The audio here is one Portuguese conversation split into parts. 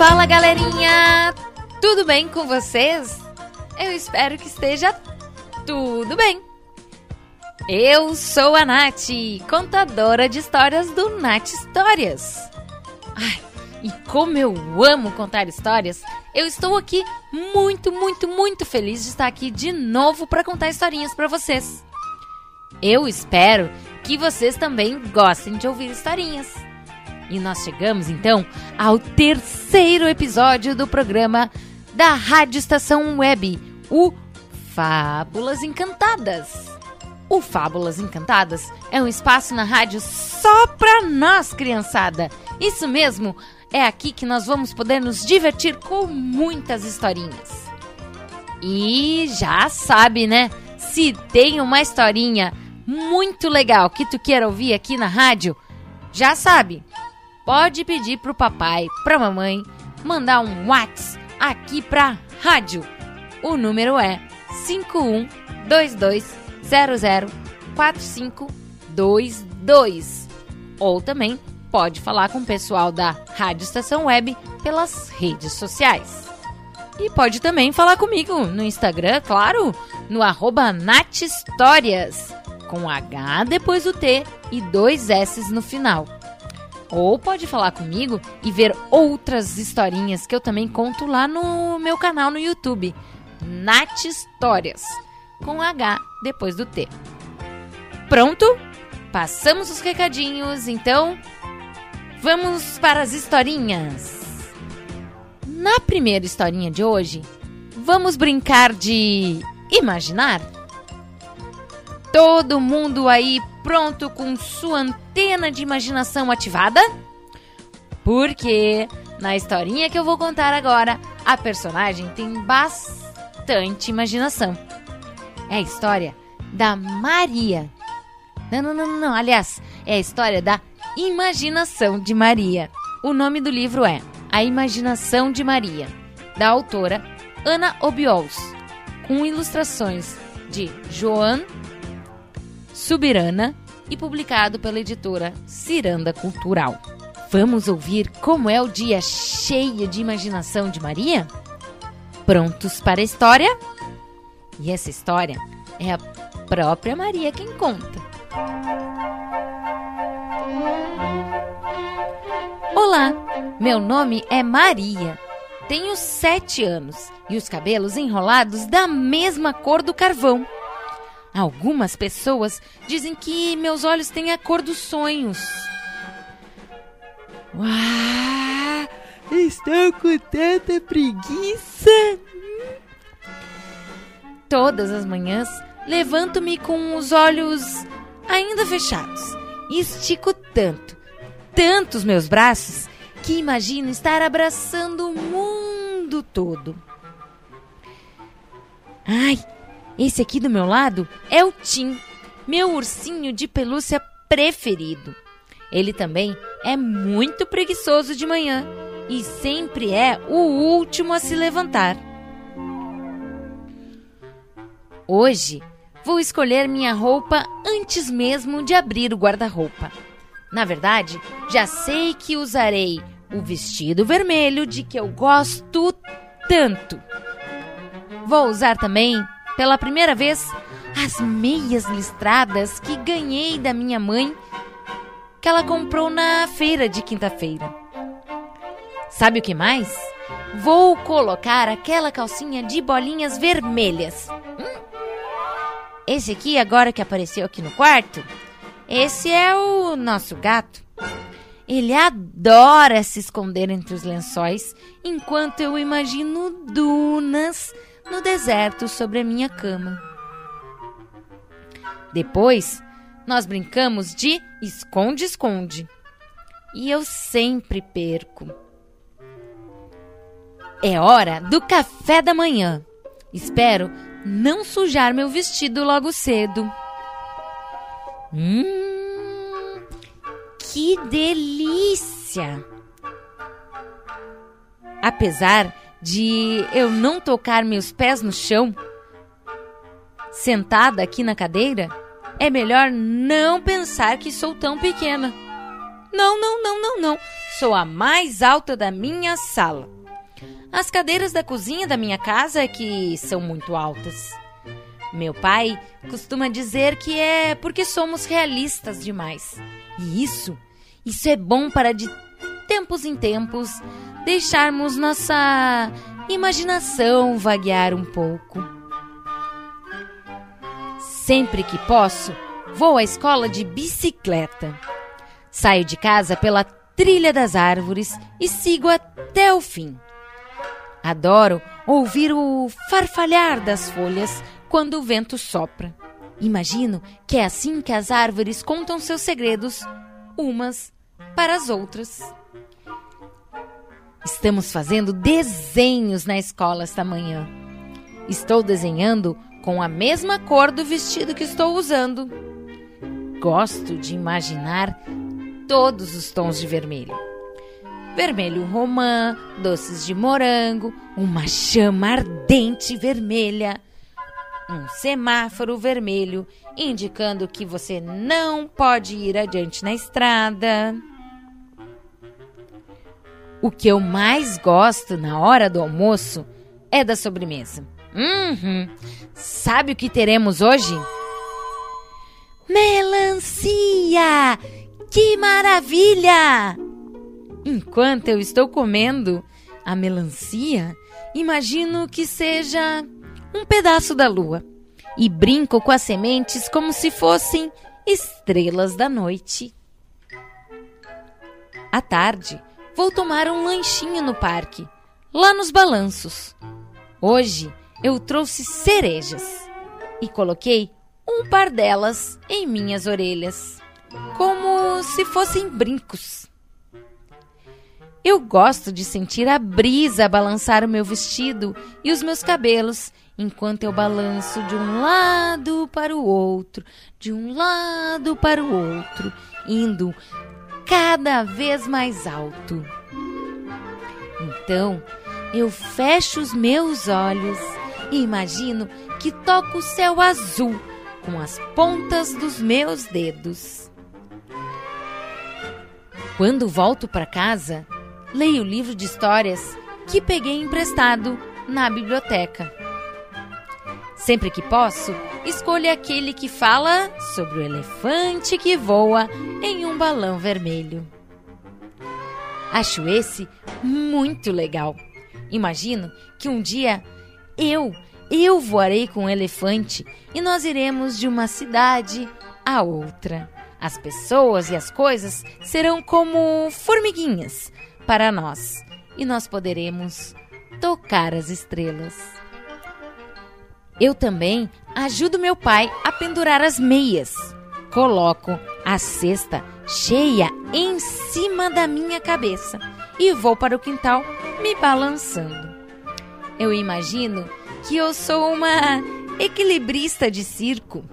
Fala galerinha! Tudo bem com vocês? Eu espero que esteja tudo bem. Eu sou a Nath, contadora de histórias do Nath Histórias. Ai, e como eu amo contar histórias, eu estou aqui muito, muito, muito feliz de estar aqui de novo para contar historinhas para vocês. Eu espero que vocês também gostem de ouvir historinhas. E nós chegamos então ao terceiro episódio do programa da Rádio Estação Web, o Fábulas Encantadas. O Fábulas Encantadas é um espaço na rádio só para nós, criançada. Isso mesmo, é aqui que nós vamos poder nos divertir com muitas historinhas. E já sabe, né? Se tem uma historinha muito legal que tu queira ouvir aqui na rádio, já sabe, pode pedir pro papai, pra mamãe, mandar um WhatsApp aqui pra rádio. O número é 5122004522. Ou também pode falar com o pessoal da Rádio Estação Web pelas redes sociais. E pode também falar comigo no Instagram, claro, no arroba Natistórias com H depois do T e dois S no final. Ou pode falar comigo e ver outras historinhas que eu também conto lá no meu canal no YouTube, Nat Histórias, com H depois do T. Pronto? Passamos os recadinhos, então vamos para as historinhas. Na primeira historinha de hoje, vamos brincar de imaginar? Todo mundo aí pronto com sua antena de imaginação ativada? Porque na historinha que eu vou contar agora, a personagem tem bastante imaginação. É a história da Maria. Não, não, não, não, aliás, é a história da imaginação de Maria. O nome do livro é A Imaginação de Maria, da autora Ana Obiols, com ilustrações de Joan Subirana e publicado pela editora Ciranda Cultural. Vamos ouvir como é o dia cheio de imaginação de Maria? Prontos para a história? E essa história é a própria Maria quem conta. Olá, meu nome é Maria. Tenho sete anos e os cabelos enrolados da mesma cor do carvão. Algumas pessoas dizem que meus olhos têm a cor dos sonhos. Uau! Estou com tanta preguiça! Todas as manhãs levanto-me com os olhos ainda fechados e estico tanto, tanto os meus braços, que imagino estar abraçando o mundo todo. Ai, esse aqui do meu lado é o Tim, meu ursinho de pelúcia preferido. Ele também é muito preguiçoso de manhã e sempre é o último a se levantar. Hoje vou escolher minha roupa antes mesmo de abrir o guarda-roupa. Na verdade, já sei que usarei o vestido vermelho de que eu gosto tanto. Vou usar também pela primeira vez as meias listradas que ganhei da minha mãe, que ela comprou na feira de quinta-feira. Sabe o que mais? Vou colocar aquela calcinha de bolinhas vermelhas. Hum? Esse aqui, agora que apareceu aqui no quarto, esse é o nosso gato. Ele adora se esconder entre os lençóis enquanto eu imagino dunas no deserto sobre a minha cama. Depois, nós brincamos de esconde-esconde. e eu sempre perco. É hora do café da manhã. Espero não sujar meu vestido logo cedo. Hum, que delícia! Apesar de eu não tocar meus pés no chão, sentada aqui na cadeira, é melhor não pensar que sou tão pequena. Não, não, não, não, não. Sou a mais alta da minha sala. As cadeiras da cozinha da minha casa é que são muito altas. Meu pai costuma dizer que é porque somos realistas demais. E isso, isso é bom para de tempos em tempos deixarmos nossa imaginação vaguear um pouco. Sempre que posso, vou à escola de bicicleta. Saio de casa pela trilha das árvores e sigo até o fim. Adoro ouvir o farfalhar das folhas quando o vento sopra. Imagino que é assim que as árvores contam seus segredos umas para as outras. Estamos fazendo desenhos na escola esta manhã. Estou desenhando com a mesma cor do vestido que estou usando. Gosto de imaginar todos os tons de vermelho. Vermelho romã, doces de morango, uma chama ardente vermelha, um semáforo vermelho indicando que você não pode ir adiante na estrada. O que eu mais gosto na hora do almoço é da sobremesa. Uhum. Sabe o que teremos hoje? Melancia! Que maravilha! Enquanto eu estou comendo a melancia, imagino que seja um pedaço da lua e brinco com as sementes como se fossem estrelas da noite. À tarde, vou tomar um lanchinho no parque, lá nos balanços. Hoje eu trouxe cerejas e coloquei um par delas em minhas orelhas, como se fossem brincos. Eu gosto de sentir a brisa balançar o meu vestido e os meus cabelos enquanto eu balanço de um lado para o outro, de um lado para o outro, indo cada vez mais alto. Então, eu fecho os meus olhos e imagino que toco o céu azul com as pontas dos meus dedos. Quando volto para casa, leio o livro de histórias que peguei emprestado na biblioteca. Sempre que posso, escolho aquele que fala sobre o elefante que voa em um balão vermelho. Acho esse muito legal. Imagino que um dia eu, eu voarei com um elefante e nós iremos de uma cidade a outra. As pessoas e as coisas serão como formiguinhas para nós e nós poderemos tocar as estrelas. Eu também ajudo meu pai a pendurar as meias. Coloco a cesta cheia em cima da minha cabeça e vou para o quintal me balançando. Eu imagino que eu sou uma equilibrista de circo.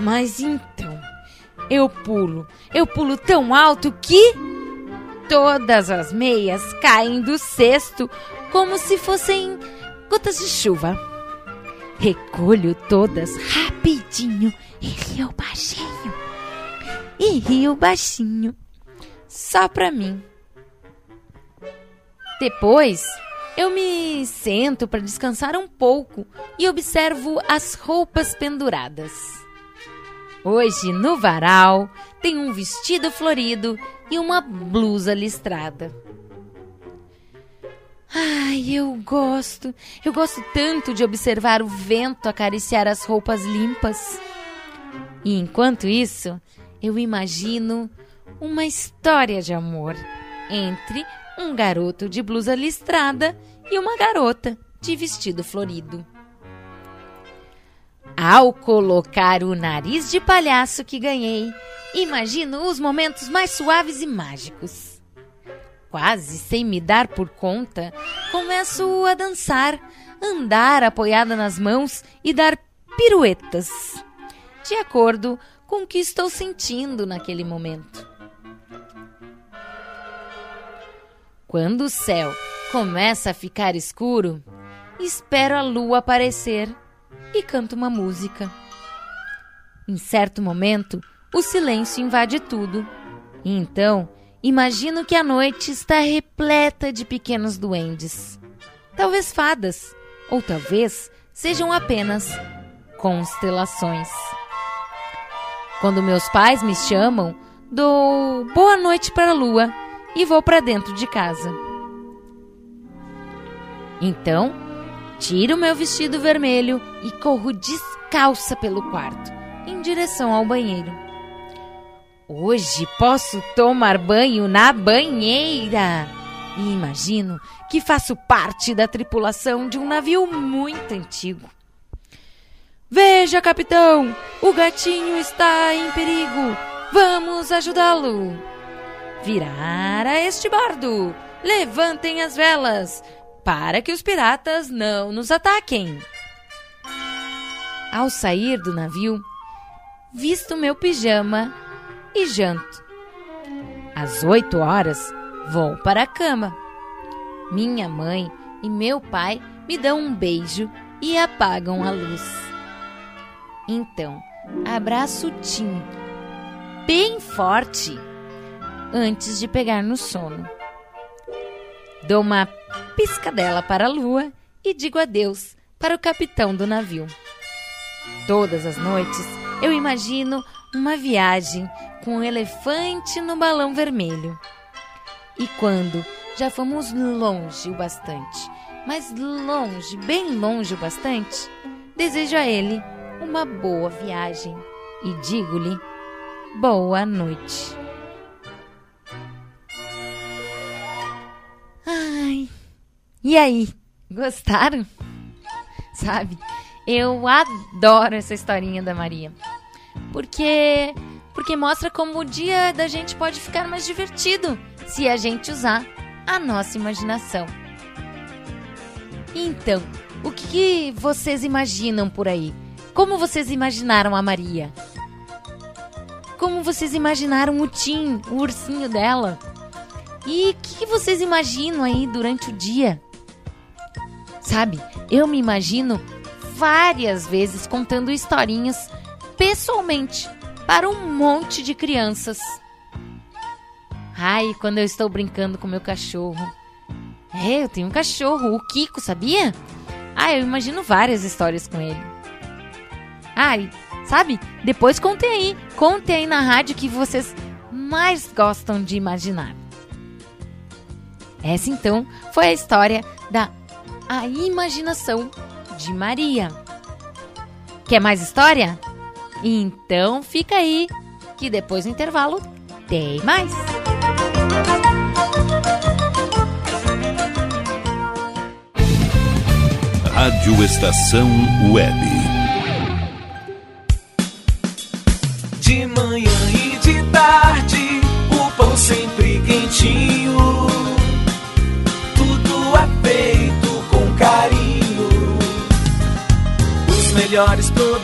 Mas então, eu pulo, eu pulo tão alto que todas as meias caem do cesto como se fossem gotas de chuva. Recolho todas rapidinho e rio baixinho. E rio baixinho. Só pra mim. Depois, eu me sento para descansar um pouco e observo as roupas penduradas. Hoje, no varal, tem um vestido florido e uma blusa listrada. Ai, eu gosto. Eu gosto tanto de observar o vento acariciar as roupas limpas. E enquanto isso, eu imagino uma história de amor entre um garoto de blusa listrada e uma garota de vestido florido. Ao colocar o nariz de palhaço que ganhei, imagino os momentos mais suaves e mágicos. Quase sem me dar por conta, começo a dançar, andar apoiada nas mãos e dar piruetas, de acordo com o que estou sentindo naquele momento. Quando o céu começa a ficar escuro, espero a lua aparecer e canto uma música. Em certo momento, o silêncio invade tudo. E então, imagino que a noite está repleta de pequenos duendes. Talvez fadas, ou talvez sejam apenas constelações. Quando meus pais me chamam, dou boa noite para a lua e vou para dentro de casa. Então, tiro meu vestido vermelho e corro descalça pelo quarto, em direção ao banheiro. Hoje posso tomar banho na banheira. E imagino que faço parte da tripulação de um navio muito antigo. Veja, capitão, o gatinho está em perigo. Vamos ajudá-lo. Virar a este bardo. Levantem as velas para que os piratas não nos ataquem. Ao sair do navio, visto meu pijama e janto. Às oito horas, vou para a cama. Minha mãe e meu pai me dão um beijo e apagam a luz. Então, abraço Tim bem forte antes de pegar no sono. Dou uma piscadela para a lua e digo adeus para o capitão do navio. Todas as noites eu imagino uma viagem com um elefante no balão vermelho. E quando já fomos longe o bastante, mas longe, bem longe o bastante, desejo a ele uma boa viagem e digo-lhe boa noite. Ai, e aí, gostaram? Sabe, eu adoro essa historinha da Maria. Porque porque mostra como o dia da gente pode ficar mais divertido se a gente usar a nossa imaginação. Então, o que vocês imaginam por aí? Como vocês imaginaram a Maria? Como vocês imaginaram o Tim, o ursinho dela? E o que vocês imaginam aí durante o dia? Sabe, eu me imagino várias vezes contando historinhas pessoalmente para um monte de crianças. Ai, quando eu estou brincando com meu cachorro. É, eu tenho um cachorro, o Kiko, sabia? Ah, eu imagino várias histórias com ele. Ai, sabe? Depois contem aí, contem aí na rádio que vocês mais gostam de imaginar. Essa então foi a história da A Imaginação de Maria. Quer mais história? Então fica aí, que depois do intervalo tem mais. Rádio Estação Web. De manhã e de tarde, o pão sempre quentinho. Tudo é feito com carinho. Os melhores produtos,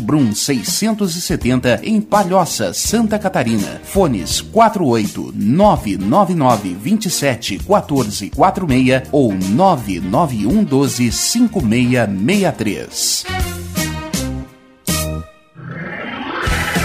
Brum 670 em Palhoça, Santa Catarina. Fones 48 999 27 14 46 ou 991 12 5663.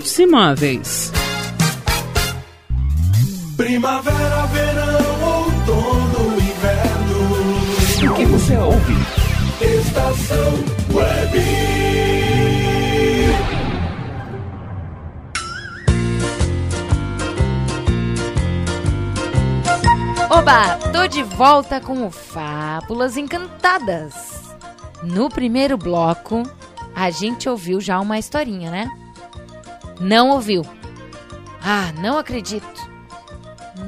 Hits Imóveis. Primavera, verão, outono, inverno. O que você ouve? Estação Web. Oba, tô de volta com o Fábulas Encantadas. No primeiro bloco, a gente ouviu já uma historinha, né? Não ouviu. Ah, não acredito.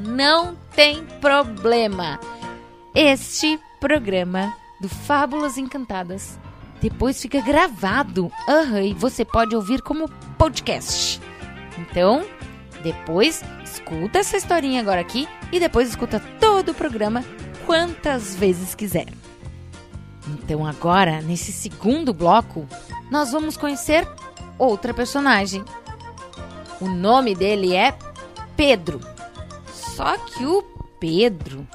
Não tem problema. Este programa do Fábulas Encantadas depois fica gravado. Uhum, e você pode ouvir como podcast. Então, depois escuta essa historinha agora aqui e depois escuta todo o programa quantas vezes quiser. Então, agora, nesse segundo bloco, nós vamos conhecer outra personagem o nome dele é Pedro. Só que o Pedro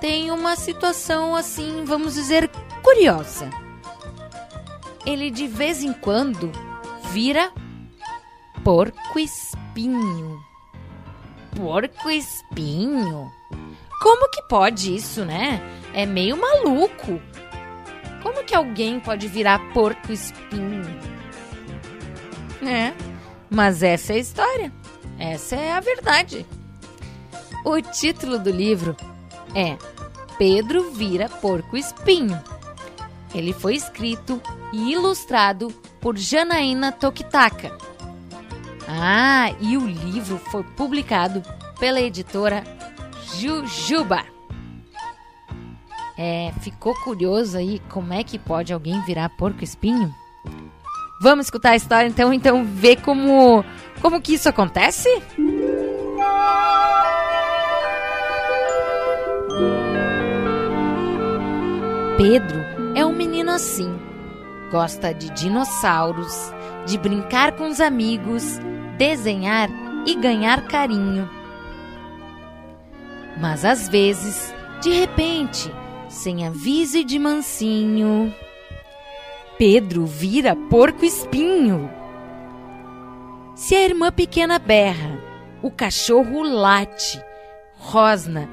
tem uma situação assim, vamos dizer, curiosa. Ele de vez em quando vira porco espinho. Porco espinho? Como que pode isso, né? É meio maluco. Como que alguém pode virar porco espinho? É, mas essa é a história. Essa é a verdade. O título do livro é Pedro vira porco espinho. Ele foi escrito e ilustrado por Janaína Tokitaka. Ah, e o livro foi publicado pela editora Jujuba. É, ficou curioso aí como é que pode alguém virar porco espinho? Vamos escutar a história então, então ver como como que isso acontece? Pedro é um menino assim. Gosta de dinossauros, de brincar com os amigos, desenhar e ganhar carinho. Mas às vezes, de repente, sem aviso e de mansinho, Pedro vira porco espinho. Se a irmã pequena berra, o cachorro late, rosna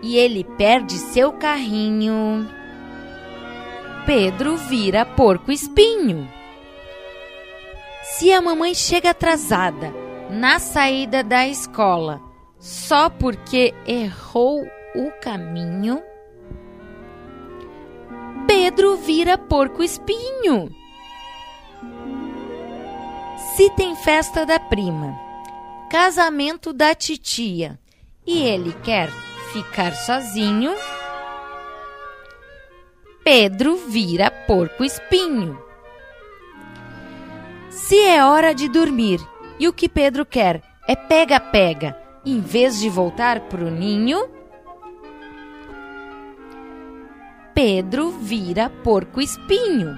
e ele perde seu carrinho. Pedro vira porco espinho. Se a mamãe chega atrasada na saída da escola só porque errou o caminho, Pedro vira porco espinho. Se tem festa da prima, casamento da titia e ele quer ficar sozinho, Pedro vira porco espinho. Se é hora de dormir e o que Pedro quer é pega-pega, em vez de voltar pro ninho, Pedro vira porco espinho.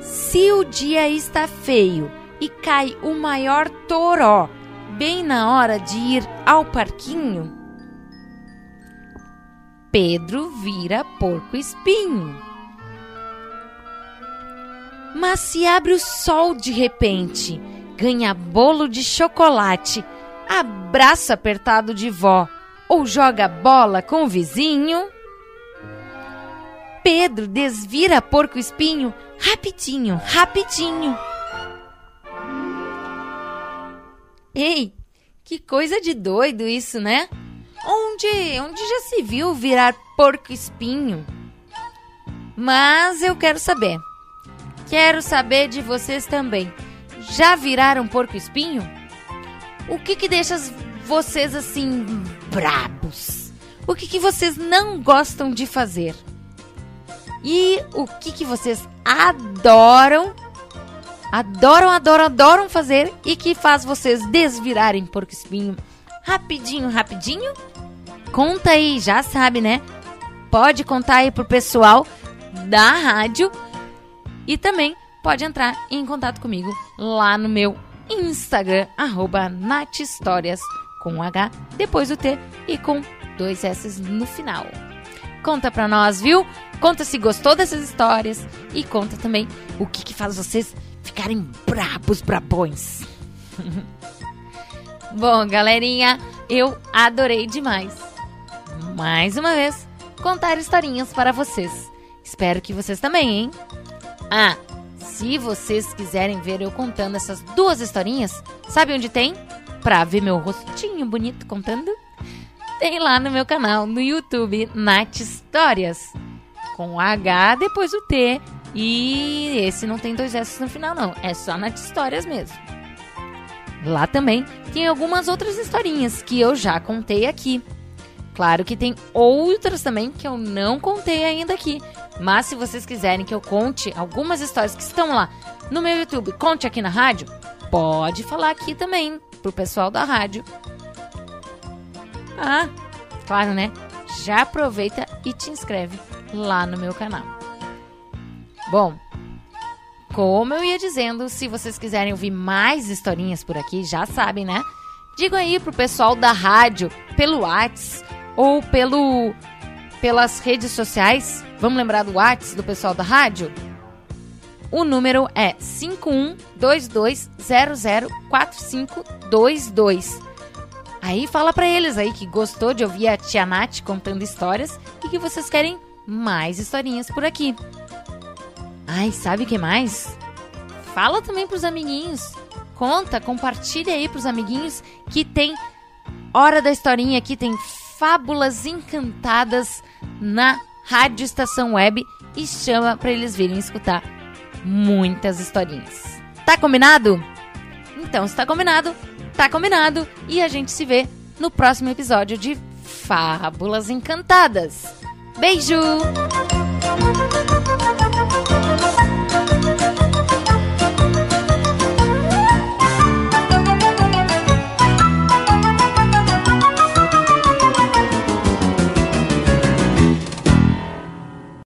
Se o dia está feio e cai o maior toró bem na hora de ir ao parquinho, Pedro vira porco espinho. Mas se abre o sol de repente, ganha bolo de chocolate, abraço apertado de vó ou joga bola com o vizinho, Pedro desvira porco espinho rapidinho, rapidinho. Ei, que coisa de doido isso, né? Onde, onde já se viu virar porco espinho? Mas eu quero saber. Quero saber de vocês também. Já viraram porco espinho? O que que deixa vocês assim brabos? O que que vocês não gostam de fazer? E o que que vocês adoram adoram, adoram, adoram fazer e que faz vocês desvirarem porco espinho rapidinho, rapidinho? Conta aí, já sabe, né? Pode contar aí pro pessoal da rádio e também pode entrar em contato comigo lá no meu Instagram, arroba Histórias com H depois do T e com dois S no final. Conta pra nós, viu? Conta se gostou dessas histórias e conta também o que, que faz vocês ficarem brabos, brabões. Bom, galerinha, eu adorei demais. Mais uma vez, contar historinhas para vocês. Espero que vocês também, hein? Ah, se vocês quiserem ver eu contando essas duas historinhas, sabe onde tem? Pra ver meu rostinho bonito contando? Tem lá no meu canal no YouTube, Nath Histórias. Com H depois o T e esse não tem dois S no final, não. É só nas histórias mesmo. Lá também tem algumas outras historinhas que eu já contei aqui. Claro que tem outras também que eu não contei ainda aqui. Mas se vocês quiserem que eu conte algumas histórias que estão lá no meu YouTube, conte aqui na rádio, pode falar aqui também pro pessoal da rádio. Ah, claro, né? Já aproveita e te inscreve lá no meu canal. Bom, como eu ia dizendo, se vocês quiserem ouvir mais historinhas por aqui, já sabem, né? Digo aí pro pessoal da rádio, pelo Whats ou pelo pelas redes sociais. Vamos lembrar do Whats do pessoal da rádio? O número é 5122004522. Aí fala para eles aí que gostou de ouvir a Tia Nath contando histórias e que vocês querem mais historinhas por aqui. Ai, sabe o que mais? Fala também pros amiguinhos. Conta, compartilha aí pros amiguinhos que tem Hora da Historinha aqui, tem Fábulas Encantadas na Rádio Estação Web e chama para eles virem escutar muitas historinhas. Tá combinado? Então, se tá combinado, tá combinado e a gente se vê no próximo episódio de Fábulas Encantadas. Beijo!